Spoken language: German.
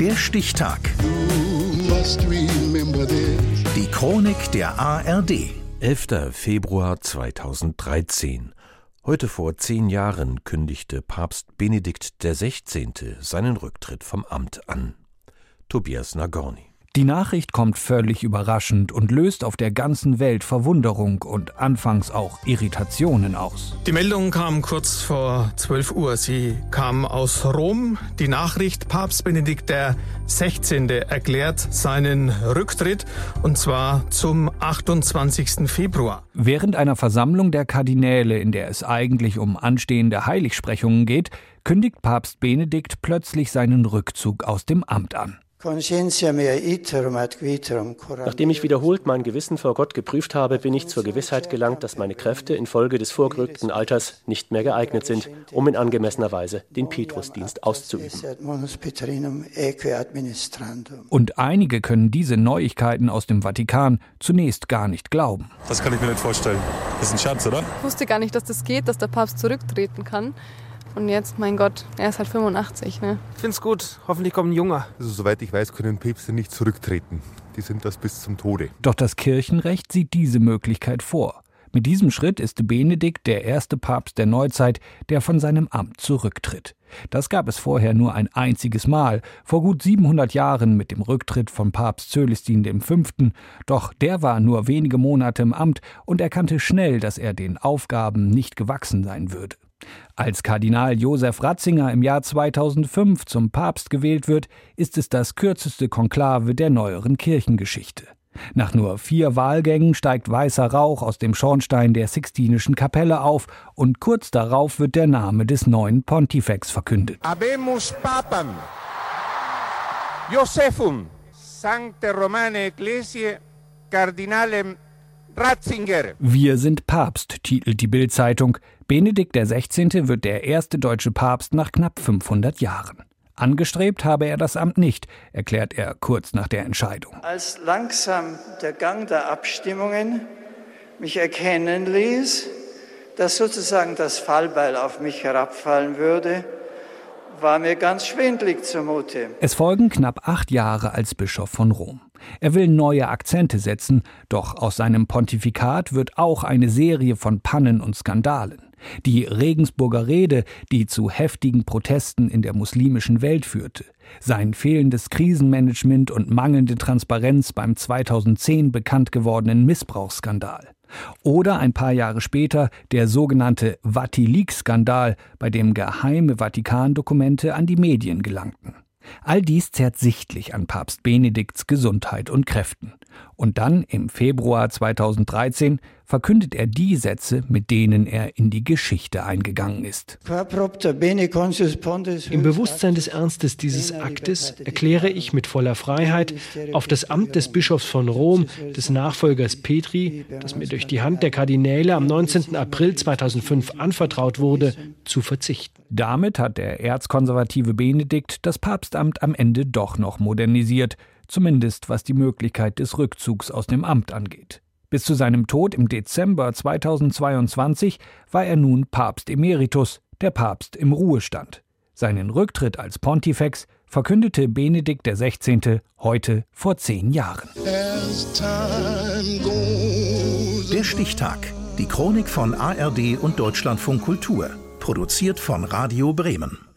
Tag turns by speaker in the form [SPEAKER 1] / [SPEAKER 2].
[SPEAKER 1] Der Stichtag. Die Chronik der ARD.
[SPEAKER 2] 11. Februar 2013. Heute vor zehn Jahren kündigte Papst Benedikt XVI. seinen Rücktritt vom Amt an. Tobias Nagorny.
[SPEAKER 3] Die Nachricht kommt völlig überraschend und löst auf der ganzen Welt Verwunderung und anfangs auch Irritationen aus.
[SPEAKER 4] Die Meldung kam kurz vor 12 Uhr. Sie kam aus Rom. Die Nachricht, Papst Benedikt XVI. erklärt seinen Rücktritt und zwar zum 28. Februar.
[SPEAKER 3] Während einer Versammlung der Kardinäle, in der es eigentlich um anstehende Heiligsprechungen geht, kündigt Papst Benedikt plötzlich seinen Rückzug aus dem Amt an.
[SPEAKER 5] Nachdem ich wiederholt mein Gewissen vor Gott geprüft habe, bin ich zur Gewissheit gelangt, dass meine Kräfte infolge des vorgerückten Alters nicht mehr geeignet sind, um in angemessener Weise den Petrusdienst auszuüben.
[SPEAKER 3] Und einige können diese Neuigkeiten aus dem Vatikan zunächst gar nicht glauben.
[SPEAKER 6] Das kann ich mir nicht vorstellen. Das ist ein Schatz, oder?
[SPEAKER 7] Ich wusste gar nicht, dass das geht, dass der Papst zurücktreten kann. Und jetzt, mein Gott, er ist halt 85, ne?
[SPEAKER 8] Ich find's gut. Hoffentlich kommt ein Junger.
[SPEAKER 6] Also, soweit ich weiß, können Päpste nicht zurücktreten. Die sind das bis zum Tode.
[SPEAKER 3] Doch das Kirchenrecht sieht diese Möglichkeit vor. Mit diesem Schritt ist Benedikt der erste Papst der Neuzeit, der von seinem Amt zurücktritt. Das gab es vorher nur ein einziges Mal, vor gut 700 Jahren mit dem Rücktritt von Papst Zölestin V. Doch der war nur wenige Monate im Amt und erkannte schnell, dass er den Aufgaben nicht gewachsen sein würde. Als Kardinal Josef Ratzinger im Jahr 2005 zum Papst gewählt wird, ist es das kürzeste Konklave der neueren Kirchengeschichte. Nach nur vier Wahlgängen steigt weißer Rauch aus dem Schornstein der Sixtinischen Kapelle auf und kurz darauf wird der Name des neuen Pontifex verkündet.
[SPEAKER 9] Abemus Papam Josephum Sancte Romane Ecclesiae Cardinalem Ratzinger.
[SPEAKER 3] Wir sind Papst, titelt die Bild-Zeitung. Benedikt XVI. wird der erste deutsche Papst nach knapp 500 Jahren. Angestrebt habe er das Amt nicht, erklärt er kurz nach der Entscheidung.
[SPEAKER 10] Als langsam der Gang der Abstimmungen mich erkennen ließ, dass sozusagen das Fallbeil auf mich herabfallen würde, war mir ganz schwindlig zumute.
[SPEAKER 3] Es folgen knapp acht Jahre als Bischof von Rom. Er will neue Akzente setzen, doch aus seinem Pontifikat wird auch eine Serie von Pannen und Skandalen. Die Regensburger Rede, die zu heftigen Protesten in der muslimischen Welt führte, sein fehlendes Krisenmanagement und mangelnde Transparenz beim 2010 bekannt gewordenen Missbrauchsskandal. Oder ein paar Jahre später der sogenannte Vatileaks-Skandal, bei dem geheime Vatikan-Dokumente an die Medien gelangten. All dies zerrt sichtlich an Papst Benedikts Gesundheit und Kräften. Und dann, im Februar 2013, verkündet er die Sätze, mit denen er in die Geschichte eingegangen ist.
[SPEAKER 11] Im Bewusstsein des Ernstes dieses Aktes erkläre ich mit voller Freiheit, auf das Amt des Bischofs von Rom, des Nachfolgers Petri, das mir durch die Hand der Kardinäle am 19. April 2005 anvertraut wurde, zu verzichten.
[SPEAKER 3] Damit hat der erzkonservative Benedikt das Papstamt am Ende doch noch modernisiert zumindest was die Möglichkeit des Rückzugs aus dem Amt angeht. Bis zu seinem Tod im Dezember 2022 war er nun Papst Emeritus, der Papst im Ruhestand. Seinen Rücktritt als Pontifex verkündete Benedikt XVI. heute vor zehn Jahren.
[SPEAKER 1] Der Stichtag. Die Chronik von ARD und Deutschlandfunk Kultur. Produziert von Radio Bremen.